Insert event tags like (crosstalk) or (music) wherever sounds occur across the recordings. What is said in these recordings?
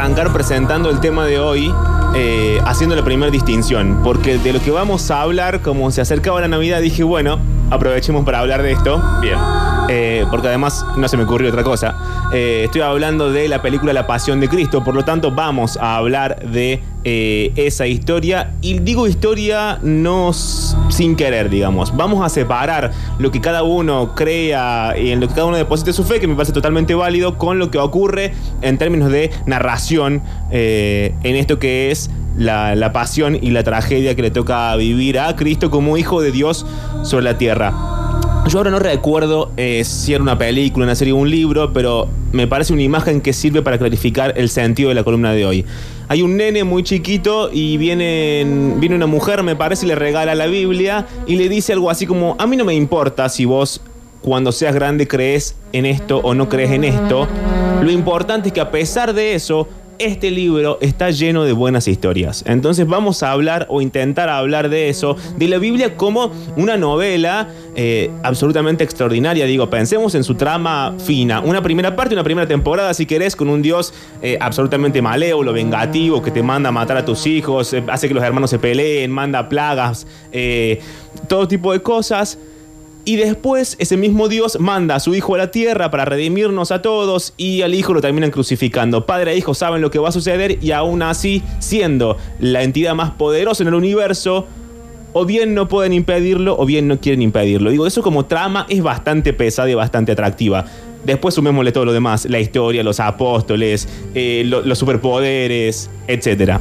arrancar presentando el tema de hoy, eh, haciendo la primera distinción. Porque de lo que vamos a hablar, como se acercaba la Navidad, dije, bueno, aprovechemos para hablar de esto. Bien. Eh, porque además no se me ocurrió otra cosa. Eh, estoy hablando de la película La Pasión de Cristo, por lo tanto vamos a hablar de eh, esa historia. Y digo historia no sin querer, digamos. Vamos a separar lo que cada uno crea y en lo que cada uno deposite su fe, que me parece totalmente válido, con lo que ocurre en términos de narración eh, en esto que es la, pasión y la tragedia que le toca vivir a Cristo como hijo de Dios sobre la tierra. Yo ahora no recuerdo eh, si era una película, una serie o un libro, pero me parece una imagen que sirve para clarificar el sentido de la columna de hoy. Hay un nene muy chiquito y viene, viene una mujer, me parece, le regala la Biblia y le dice algo así como, a mí no me importa si vos cuando seas grande crees en esto o no crees en esto. Lo importante es que a pesar de eso, este libro está lleno de buenas historias. Entonces vamos a hablar o intentar hablar de eso, de la Biblia como una novela eh, absolutamente extraordinaria. Digo, pensemos en su trama fina. Una primera parte, una primera temporada, si querés, con un Dios eh, absolutamente malévolo, vengativo, que te manda a matar a tus hijos, eh, hace que los hermanos se peleen, manda plagas, todo tipo de cosas. Y después ese mismo Dios manda a su Hijo a la tierra para redimirnos a todos y al Hijo lo terminan crucificando. Padre e Hijo saben lo que va a suceder y aún así, siendo la entidad más poderosa en el universo, o bien no pueden impedirlo o bien no quieren impedirlo. Digo, eso como trama es bastante pesada y bastante atractiva. Después sumémosle todo lo demás, la historia, los apóstoles, eh, lo- los superpoderes, etcétera.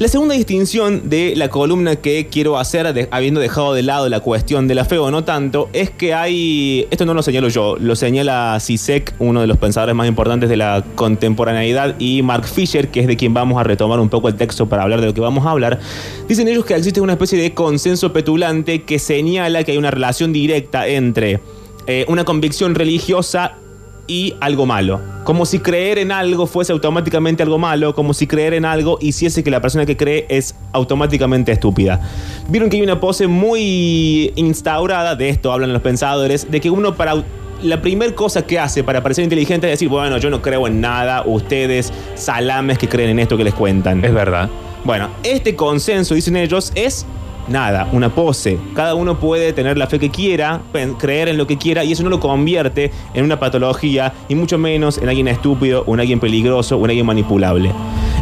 La segunda distinción de la columna que quiero hacer, habiendo dejado de lado la cuestión de la fe o no tanto, es que hay, esto no lo señalo yo, lo señala Sisek, uno de los pensadores más importantes de la contemporaneidad, y Mark Fisher, que es de quien vamos a retomar un poco el texto para hablar de lo que vamos a hablar, dicen ellos que existe una especie de consenso petulante que señala que hay una relación directa entre eh, una convicción religiosa y algo malo. Como si creer en algo fuese automáticamente algo malo, como si creer en algo hiciese que la persona que cree es automáticamente estúpida. Vieron que hay una pose muy instaurada, de esto hablan los pensadores, de que uno para... La primera cosa que hace para parecer inteligente es decir, bueno, yo no creo en nada, ustedes salames que creen en esto que les cuentan. Es verdad. Bueno, este consenso, dicen ellos, es nada, una pose. Cada uno puede tener la fe que quiera, creer en lo que quiera, y eso no lo convierte en una patología, y mucho menos en alguien estúpido, o en alguien peligroso, o en alguien manipulable.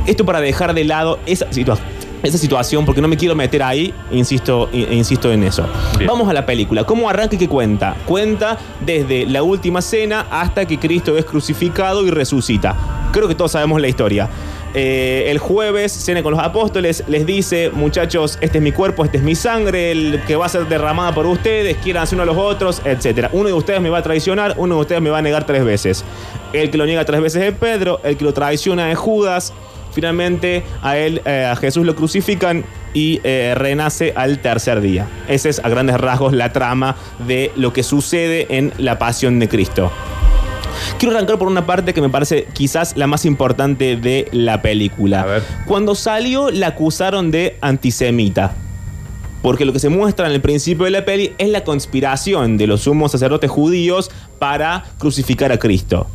Esto para dejar de lado esa situación. Esa situación, porque no me quiero meter ahí, insisto, insisto en eso. Bien. Vamos a la película. ¿Cómo arranca y qué cuenta? Cuenta desde la última cena hasta que Cristo es crucificado y resucita. Creo que todos sabemos la historia. Eh, el jueves cena con los apóstoles, les dice, muchachos, este es mi cuerpo, este es mi sangre, el que va a ser derramada por ustedes, quieran uno a los otros, etc. Uno de ustedes me va a traicionar, uno de ustedes me va a negar tres veces. El que lo niega tres veces es Pedro, el que lo traiciona es Judas. Finalmente a él, eh, a Jesús lo crucifican y eh, renace al tercer día. Esa es a grandes rasgos la trama de lo que sucede en la pasión de Cristo. Quiero arrancar por una parte que me parece quizás la más importante de la película. A ver. Cuando salió la acusaron de antisemita. Porque lo que se muestra en el principio de la peli es la conspiración de los sumos sacerdotes judíos para crucificar a Cristo.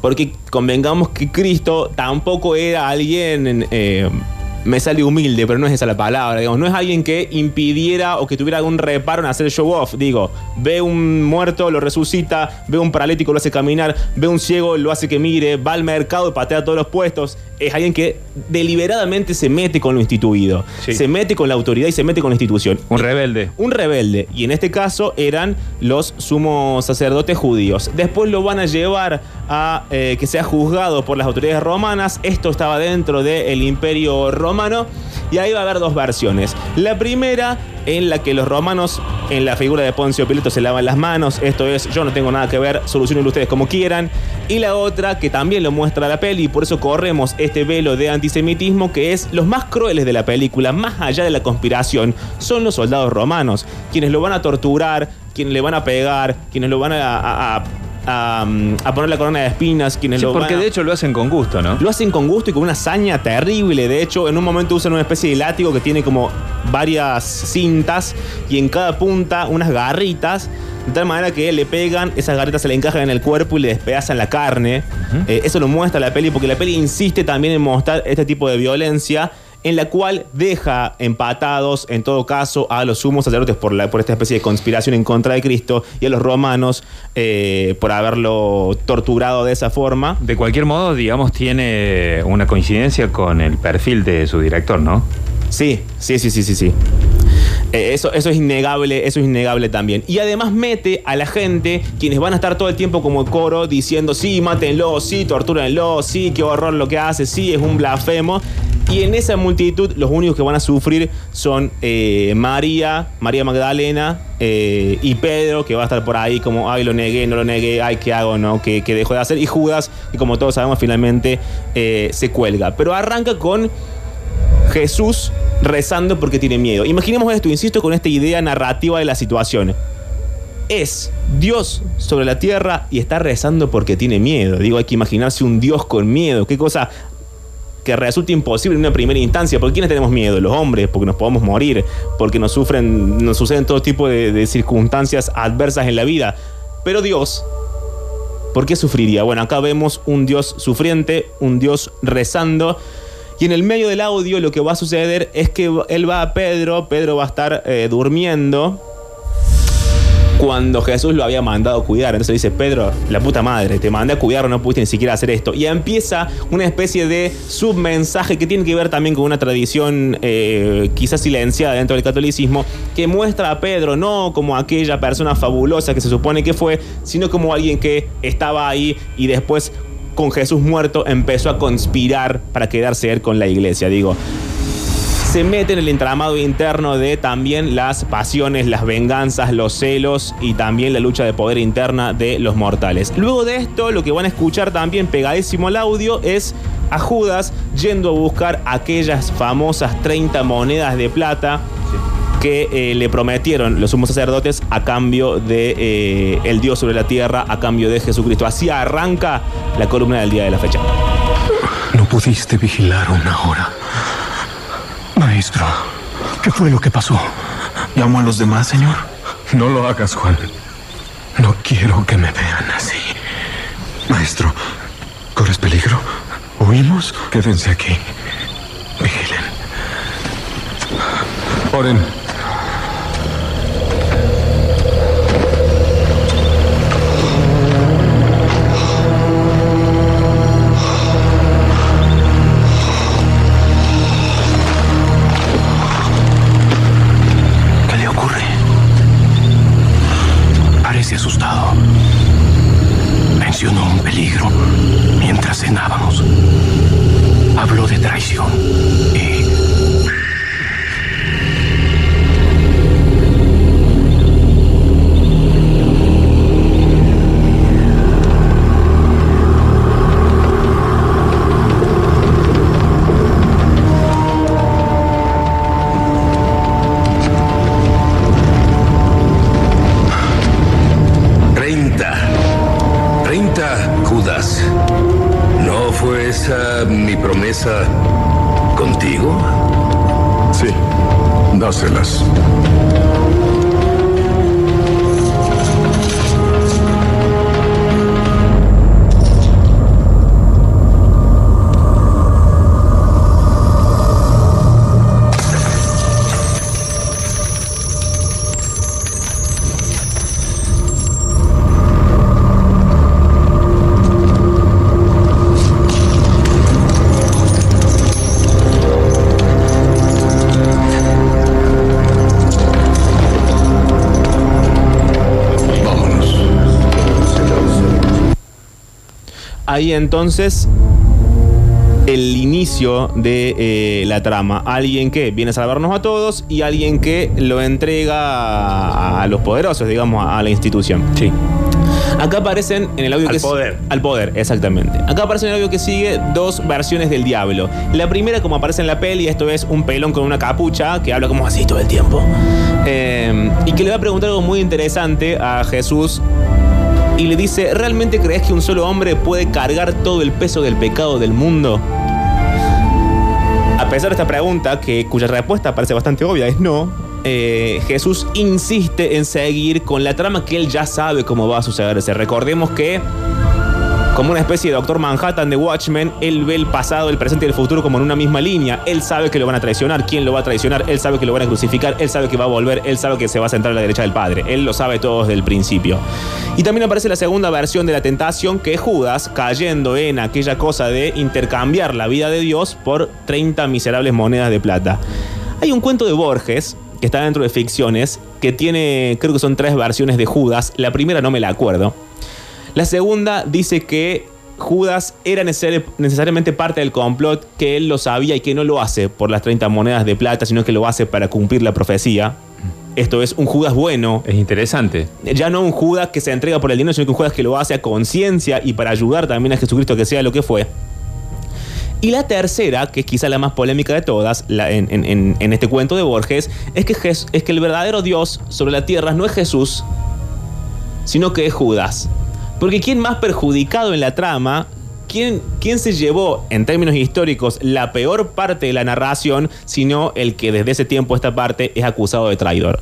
Porque convengamos que Cristo tampoco era alguien, eh, me sale humilde, pero no es esa la palabra, digamos, no es alguien que impidiera o que tuviera algún reparo en hacer show off. Digo, ve un muerto, lo resucita, ve un paralítico, lo hace caminar, ve un ciego, lo hace que mire, va al mercado y patea todos los puestos. Es alguien que deliberadamente se mete con lo instituido, Sí. se mete con la autoridad y se mete con la institución Un rebelde. un rebelde, y en este caso eran los sumos sacerdotes judíos. Después lo van a llevar a eh, que sea juzgado por las autoridades romanas. Esto estaba dentro del imperio romano, y ahí va a haber dos versiones. La primera, en la que los romanos, en la figura de Poncio Pilato, se lavan las manos. Esto es, yo no tengo nada que ver, solucionen ustedes como quieran. Y la otra, que también lo muestra la peli, y por eso corremos este velo de antisemitismo, que es los más crueles de la película, más allá de la conspiración, son los soldados romanos, quienes lo van a torturar, quienes le van a pegar, quienes lo van a, a, a poner la corona de espinas, quienes Sí, lo porque van a- de hecho lo hacen con gusto, ¿no? lo hacen con gusto y con una hazaña terrible. De hecho, en un momento usan una especie de látigo que tiene como varias cintas y en cada punta unas garritas de tal manera que le pegan, esas garretas se le encajan en el cuerpo y le despedazan la carne. Eh, eso lo muestra la peli porque la peli insiste también en mostrar este tipo de violencia en la cual deja empatados, en todo caso, a los sumos sacerdotes por, la, por esta especie de conspiración en contra de Cristo y a los romanos eh, por haberlo torturado de esa forma. De cualquier modo, digamos, tiene una coincidencia con el perfil de su director, ¿no? Sí, sí, sí, sí, sí, sí. Eh, eso, eso es innegable, eso es innegable también. Y además mete a la gente, quienes van a estar todo el tiempo como coro diciendo, sí, mátenlo, sí, tortúrenlo, sí, qué horror lo que hace, sí, es un blasfemo. Y en esa multitud los únicos que van a sufrir son eh, María, María Magdalena eh, y Pedro, que va a estar por ahí como, ay, lo negué, no lo negué, ay, ¿qué hago, no? ¿Qué, qué dejo de hacer? Y Judas, que como todos sabemos, finalmente eh, se cuelga. Pero arranca con Jesús rezando porque tiene miedo. Imaginemos esto, insisto, con esta idea narrativa de la situación. Es Dios sobre la tierra y está rezando porque tiene miedo. Digo, hay que imaginarse un Dios con miedo. Qué cosa que resulta imposible en una primera instancia. ¿Por quiénes tenemos miedo? Los hombres, porque nos podemos morir, porque nos sufren, nos suceden todo tipo de, circunstancias adversas en la vida. Pero Dios, ¿por qué sufriría? Bueno, acá vemos un Dios sufriente, un Dios rezando. Y en el medio del audio lo que va a suceder es que él va a Pedro, Pedro va a estar eh, durmiendo cuando Jesús lo había mandado a cuidar. Entonces dice, Pedro, la puta madre, te mandé a cuidar, no pudiste ni siquiera hacer esto. Y empieza una especie de submensaje que tiene que ver también con una tradición eh, quizás silenciada dentro del catolicismo, que muestra a Pedro no como aquella persona fabulosa que se supone que fue, sino como alguien que estaba ahí y después con Jesús muerto empezó a conspirar para quedarse con la iglesia. Digo, se mete en el entramado interno de también las pasiones, las venganzas, los celos y también la lucha de poder interna de los mortales. Luego de esto, lo que van a escuchar también pegadísimo al audio es a Judas yendo a buscar aquellas famosas 30 monedas de plata que eh, le prometieron los sumos sacerdotes a cambio de eh, el Dios sobre la tierra, a cambio de Jesucristo. Así arranca la columna del día de la fecha. No pudiste vigilar una hora. Maestro, ¿qué fue lo que pasó? ¿Llamo a los demás, señor? No lo hagas, Juan. No quiero que me vean así. Maestro, ¿corres peligro? ¿Huimos? Quédense aquí. Vigilen. Oren. Mi promesa contigo? Sí, dáselas. Ahí entonces el inicio de eh, la trama. Alguien que viene a salvarnos a todos y alguien que lo entrega a, a los poderosos, digamos, a, a la institución. Sí. Acá aparecen en el audio Al que poder. Al poder, exactamente. Acá aparece en el audio que sigue dos versiones del diablo. La primera, como aparece en la peli, esto es un pelón con una capucha que habla como así todo el tiempo. Eh, y que le va a preguntar algo muy interesante a Jesús. Y le dice, ¿realmente crees que un solo hombre puede cargar todo el peso del pecado del mundo? A pesar de esta pregunta, que, cuya respuesta parece bastante obvia, es no, eh, Jesús insiste en seguir con la trama que él ya sabe cómo va a sucederse. Recordemos que como una especie de Doctor Manhattan de Watchmen, él ve el pasado, el presente y el futuro como en una misma línea. Él sabe que lo van a traicionar, quién lo va a traicionar, él sabe que lo van a crucificar, él sabe que va a volver, él sabe que se va a sentar a la derecha del Padre. Él lo sabe todo desde el principio. Y también aparece la segunda versión de la tentación, que es Judas cayendo en aquella cosa de intercambiar la vida de Dios por 30 miserables monedas de plata. Hay un cuento de Borges que está dentro de ficciones, que tiene, creo que son tres versiones de Judas. La primera no me la acuerdo. La segunda dice que Judas era necesariamente parte del complot, que él lo sabía y que no lo hace por las 30 monedas de plata, sino que lo hace para cumplir la profecía. Esto es un Judas bueno. Es interesante. Ya no un Judas que se entrega por el dinero, sino que un Judas que lo hace a conciencia y para ayudar también a Jesucristo que sea lo que fue. Y la tercera, que es quizá la más polémica de todas en, este cuento de Borges, es que, es que el verdadero Dios sobre la tierra no es Jesús, sino que es Judas. Porque ¿quién más perjudicado en la trama? ¿Quién, ¿Quién, se llevó, en términos históricos, la peor parte de la narración, sino el que desde ese tiempo esta parte es acusado de traidor?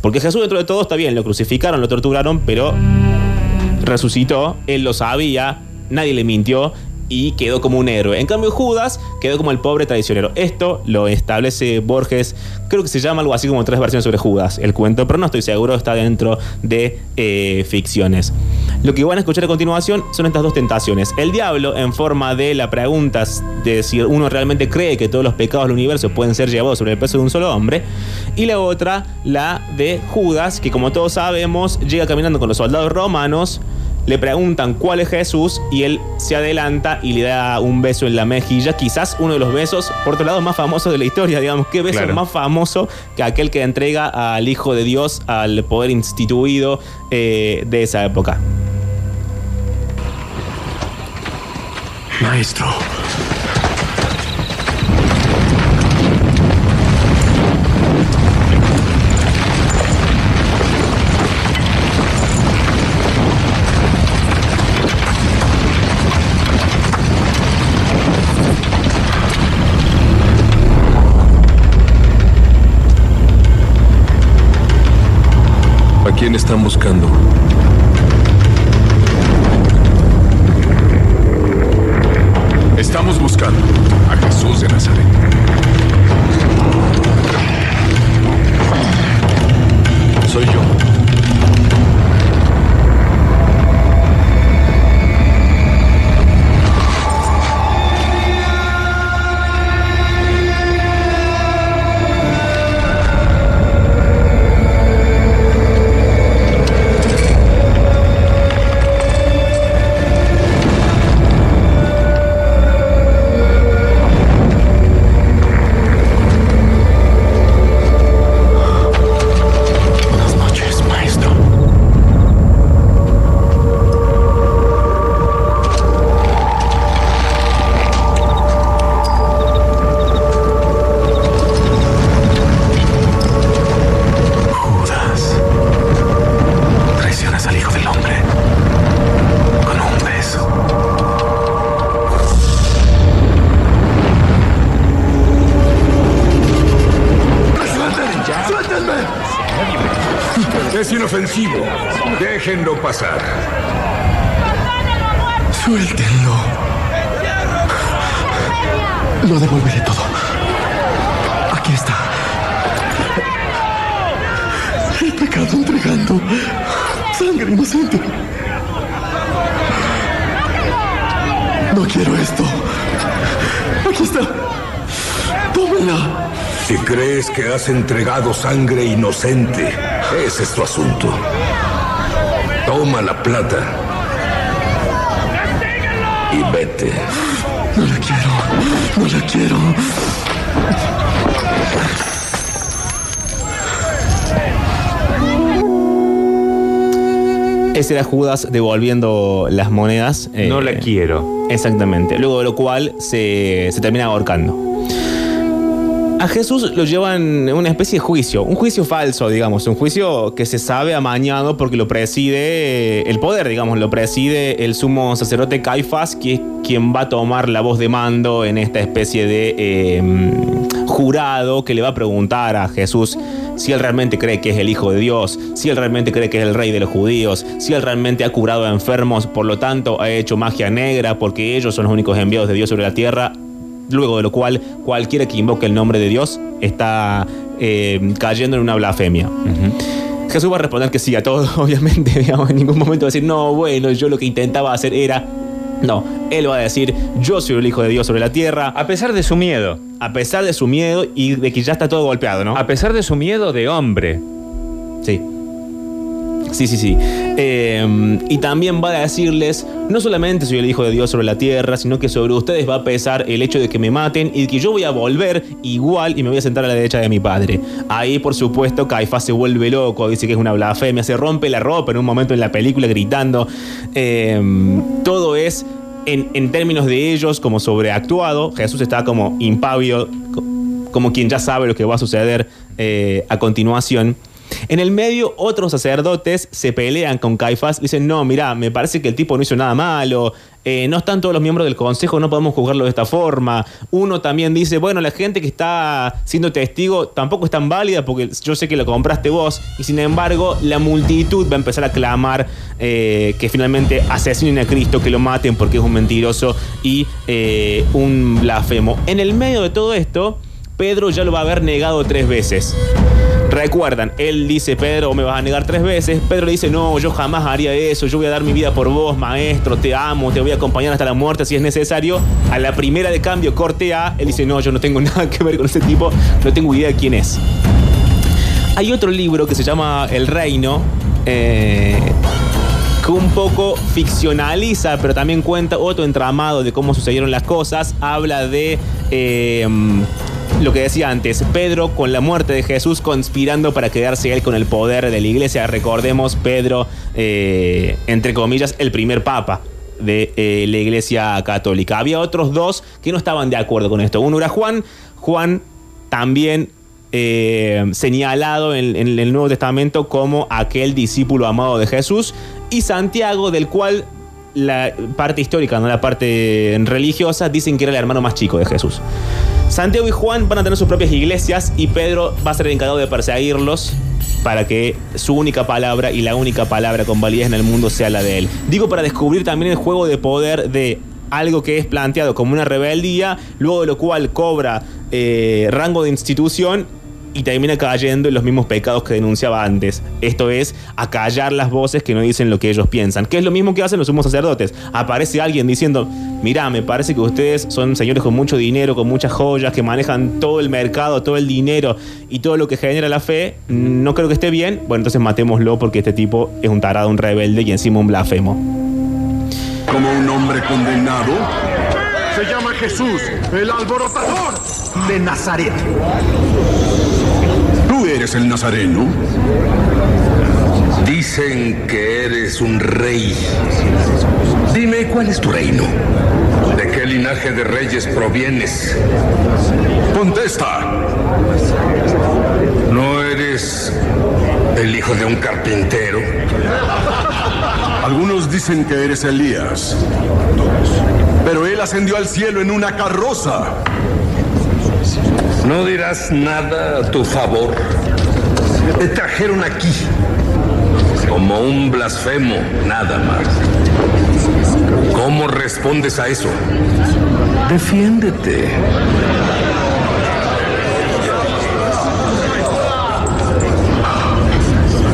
Porque Jesús dentro de todo está bien, lo crucificaron, lo torturaron, pero resucitó, él lo sabía, nadie le mintió y quedó como un héroe. En cambio, Judas quedó como el pobre traicionero. Esto lo establece Borges, creo que se llama algo así como tres versiones sobre Judas, el cuento, pero no estoy seguro, está dentro de eh, ficciones. Lo que van a escuchar a continuación son estas dos tentaciones. El diablo, en forma de la pregunta de si uno realmente cree que todos los pecados del universo pueden ser llevados sobre el peso de un solo hombre. Y la otra, la de Judas, que como todos sabemos, llega caminando con los soldados romanos le preguntan cuál es Jesús y él se adelanta y le da un beso en la mejilla, quizás uno de los besos, por otro lado, más famosos de la historia, digamos, qué beso más famoso que aquel que entrega al Hijo de Dios, al poder instituido eh, de esa época. Maestro. quién están buscando? Estamos buscando Déjenlo pasar. Suéltenlo. Lo devolveré todo. Aquí está. El pecado entregando sangre inocente. No quiero esto. Aquí está. Tómela. Si crees que has entregado sangre inocente, ese es tu asunto. Toma la plata. Y vete. No la quiero. No la quiero. Ese era Judas devolviendo las monedas. no la eh, quiero. Exactamente. Luego de lo cual se, se termina ahorcando. A Jesús lo llevan en una especie de juicio, un juicio falso, digamos, un juicio que se sabe amañado porque lo preside el poder, digamos, lo preside el sumo sacerdote Caifás, que es quien va a tomar la voz de mando en esta especie de em, jurado que le va a preguntar a Jesús si él realmente cree que es el Hijo de Dios, si él realmente cree que es el Rey de los judíos, si él realmente ha curado a enfermos, por lo tanto ha hecho magia negra porque ellos son los únicos enviados de Dios sobre la tierra, luego de lo cual cualquiera que invoque el nombre de Dios está eh, cayendo en una blasfemia. Jesús va a responder que sí a todo, (laughs) obviamente, digamos, en ningún momento va a decir, no, bueno, yo lo que intentaba hacer era... No, él va a decir, yo soy el Hijo de Dios sobre la tierra, A pesar de su miedo. a pesar de su miedo y de que ya está todo golpeado, ¿no? A pesar de su miedo de hombre. Sí. Sí, sí, sí. Eh, y también va a decirles, no solamente soy el Hijo de Dios sobre la tierra, sino que sobre ustedes va a pesar el hecho de que me maten y que yo voy a volver igual y me voy a sentar a la derecha de mi padre. Ahí, por supuesto, Caifás se vuelve loco, dice que es una blasfemia, se rompe la ropa en un momento en la película gritando. Eh, todo es, en, términos de ellos, como sobreactuado. Jesús está como impávido, co- como quien ya sabe lo que va a suceder eh, a continuación. En el medio, otros sacerdotes se pelean con Caifás. Dicen, no, mira, me parece que el tipo no hizo nada malo. eh, no están todos los miembros del consejo, no podemos juzgarlo de esta forma. Uno también dice, bueno, la gente que está siendo testigo tampoco es tan válida porque yo sé que lo compraste vos. Y sin embargo, la multitud va a empezar a clamar eh, que finalmente asesinen a Cristo, que lo maten porque es un mentiroso y eh, un blasfemo. En el medio de todo esto, Pedro ya lo va a haber negado tres veces. Recuerdan, él dice, Pedro, me vas a negar tres veces. Pedro le dice, no, yo jamás haría eso. Yo voy a dar mi vida por vos, maestro. Te amo, te voy a acompañar hasta la muerte si es necesario. A la primera de cambio, corte A, él dice, no, yo no tengo (laughs) nada que ver con ese tipo. No tengo idea de quién es. Hay otro libro que se llama El Reino. eh, que un poco ficcionaliza, pero también cuenta otro entramado de cómo sucedieron las cosas. Habla de eh, lo que decía antes, Pedro con la muerte de Jesús conspirando para quedarse él con el poder de la iglesia. Recordemos, Pedro, eh, entre comillas, el primer papa de eh, la iglesia católica. Había otros dos que no estaban de acuerdo con esto. Uno era Juan. Juan también eh, señalado en, en el Nuevo Testamento como aquel discípulo amado de Jesús, y Santiago, del cual la parte histórica, no la parte religiosa, dicen que era el hermano más chico de Jesús. Santiago y Juan van a tener sus propias iglesias y Pedro va a ser el encargado de perseguirlos para que su única palabra y la única palabra con validez en el mundo sea la de él. Digo para descubrir también el juego de poder de algo que es planteado como una rebeldía, luego de lo cual cobra eh, rango de institución y termina cayendo en los mismos pecados que denunciaba antes. Esto es acallar las voces que no dicen lo que ellos piensan, que es lo mismo que hacen los sumos sacerdotes. Aparece alguien diciendo, mirá, me parece que ustedes son señores con mucho dinero, con muchas joyas, que manejan todo el mercado, todo el dinero y todo lo que genera la fe, no creo que esté bien. Bueno, entonces matémoslo porque este tipo es un tarado, un rebelde y encima un blasfemo. Como un hombre condenado, Se llama Jesús, el alborotador de Nazaret. Eres el nazareno. Dicen que eres un rey. Dime, ¿cuál es tu reino? ¿De qué linaje de reyes provienes? Contesta. ¿No eres el hijo de un carpintero? Algunos dicen que eres Elías. Pero él ascendió al cielo en una carroza. No dirás nada a tu favor. Te trajeron aquí como un blasfemo, nada más. ¿Cómo respondes a eso? Defiéndete.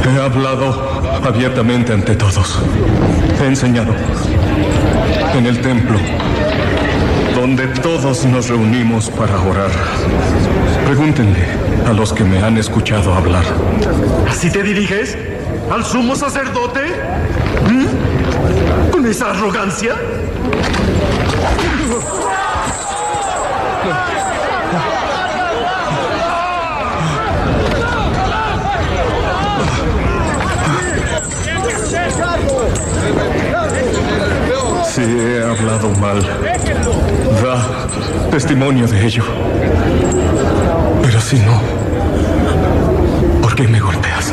He hablado abiertamente ante todos. He enseñado en el templo, donde todos nos reunimos para orar. Pregúntenle a los que me han escuchado hablar. ¿Así te diriges? ¿Al sumo sacerdote? ¿Mm? ¿Con esa arrogancia? Si he hablado mal, da testimonio de ello. Pero si no, ¿por me golpeas?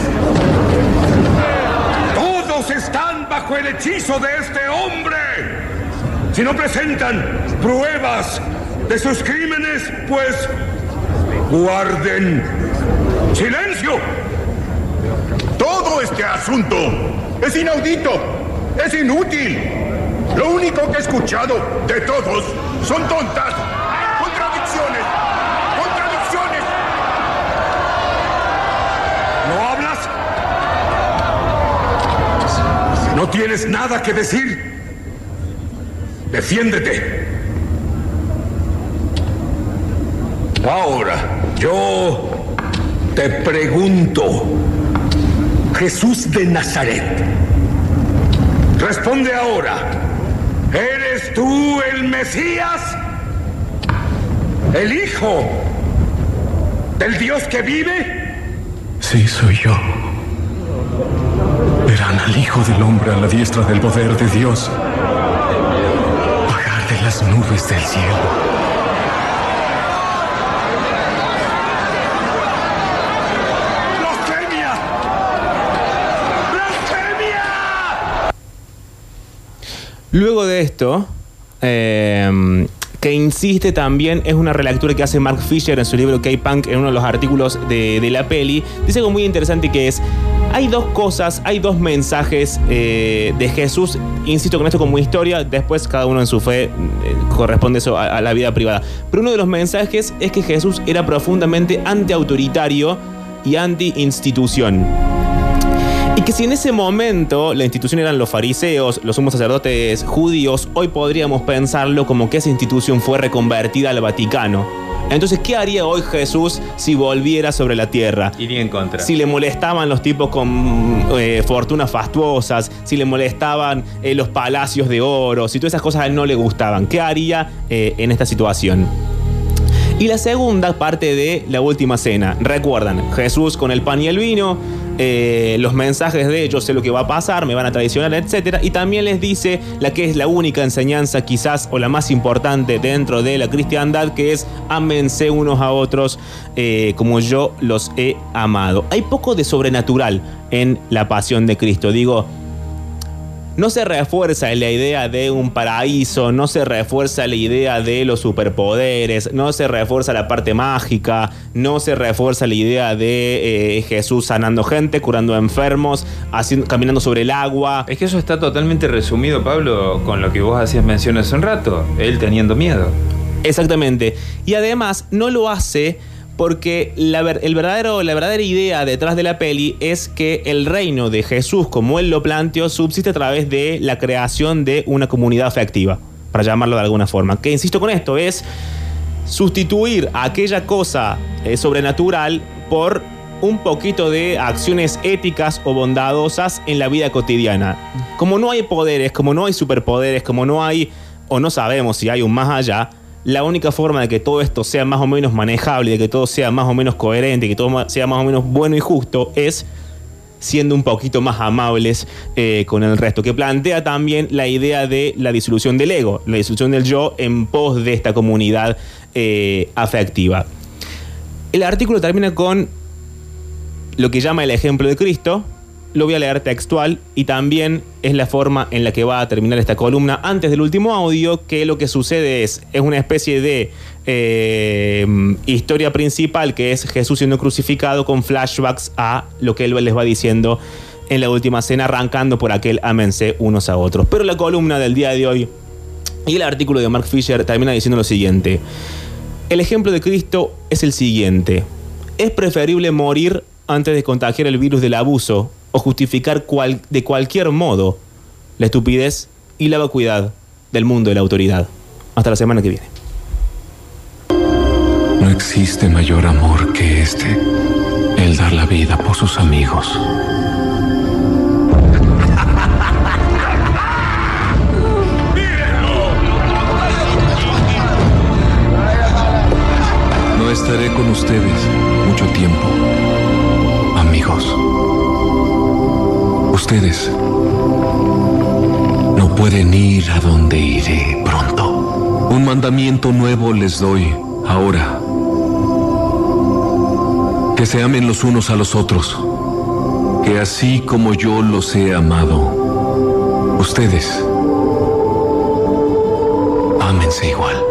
Todos están bajo el hechizo de este hombre. Si no presentan pruebas de sus crímenes, pues guarden ¡Silencio! Todo este asunto es inaudito, es inútil. Lo único que he escuchado de todos son tontas, ¿No tienes nada que decir? Defiéndete. Ahora, yo te pregunto, Jesús de Nazaret, responde ahora, ¿eres tú el Mesías? ¿El Hijo del Dios que vive? Sí, soy yo. Al Hijo del Hombre a la diestra del poder de Dios. Bajar de las nubes del cielo. ¡Blasfemia! ¡Blasfemia! Luego de esto, eh, que insiste también, es una relectura que hace Mark Fisher en su libro K-Punk, en uno de los artículos de, de la peli. Dice algo muy interesante que es, hay dos cosas, hay dos mensajes eh, de Jesús, insisto con esto como historia, después cada uno en su fe eh, corresponde eso a, a la vida privada. Pero uno de los mensajes es que Jesús era profundamente antiautoritario y anti-institución. Y que si en ese momento la institución eran los fariseos, los sumos sacerdotes judíos, hoy podríamos pensarlo como que esa institución fue reconvertida al Vaticano. Entonces, ¿qué haría hoy Jesús si volviera sobre la tierra? Iría en contra. Si le molestaban los tipos con eh, fortunas fastuosas, si le molestaban eh, los palacios de oro, si todas esas cosas a él no le gustaban, ¿qué haría eh, en esta situación? Y la segunda parte de la última cena. Recuerdan, Jesús con el pan y el vino, eh, los mensajes de yo sé lo que va a pasar, me van a traicionar, etc. Y también les dice la que es la única enseñanza quizás o la más importante dentro de la cristiandad, que es ámense unos a otros eh, como yo los he amado. Hay poco de sobrenatural en la pasión de Cristo. Digo, no se refuerza la idea de un paraíso, no se refuerza la idea de los superpoderes, no se refuerza la parte mágica, no se refuerza la idea de eh, Jesús sanando gente, curando enfermos, haciendo- caminando sobre el agua. Es que eso está totalmente resumido, Pablo, con lo que vos hacías mención hace un rato. Él teniendo miedo. Exactamente. Y además no lo hace porque la, el verdadero, la verdadera idea detrás de la peli es que el reino de Jesús, como él lo planteó, subsiste a través de la creación de una comunidad afectiva, para llamarlo de alguna forma. Que insisto con esto, es sustituir aquella cosa eh, sobrenatural por un poquito de acciones éticas o bondadosas en la vida cotidiana. Como no hay poderes, como no hay superpoderes, como no hay, o no sabemos si hay un más allá, la única forma de que todo esto sea más o menos manejable, de que todo sea más o menos coherente, que todo sea más o menos bueno y justo, es siendo un poquito más amables eh, con el resto, que plantea también la idea de la disolución del ego, la disolución del yo en pos de esta comunidad eh, afectiva. El artículo termina con lo que llama el ejemplo de Cristo, lo voy a leer textual y también es la forma en la que va a terminar esta columna antes del último audio, que lo que sucede es, es una especie de eh, historia principal que es Jesús siendo crucificado con flashbacks a lo que él les va diciendo en la última cena, arrancando por aquel amense unos a otros. Pero la columna del día de hoy y el artículo de Mark Fisher termina diciendo lo siguiente. El ejemplo de Cristo es el siguiente. Es preferible morir antes de contagiar el virus del abuso o justificar cual- de cualquier modo la estupidez y la vacuidad del mundo de la autoridad. Hasta la semana que viene. No existe mayor amor que este, el dar la vida por sus amigos. No estaré con ustedes mucho tiempo, amigos. Ustedes no pueden ir a donde iré pronto. Un mandamiento nuevo les doy ahora. Que se amen los unos a los otros. Que así como yo los he amado, ustedes ámense igual.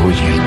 Yo soy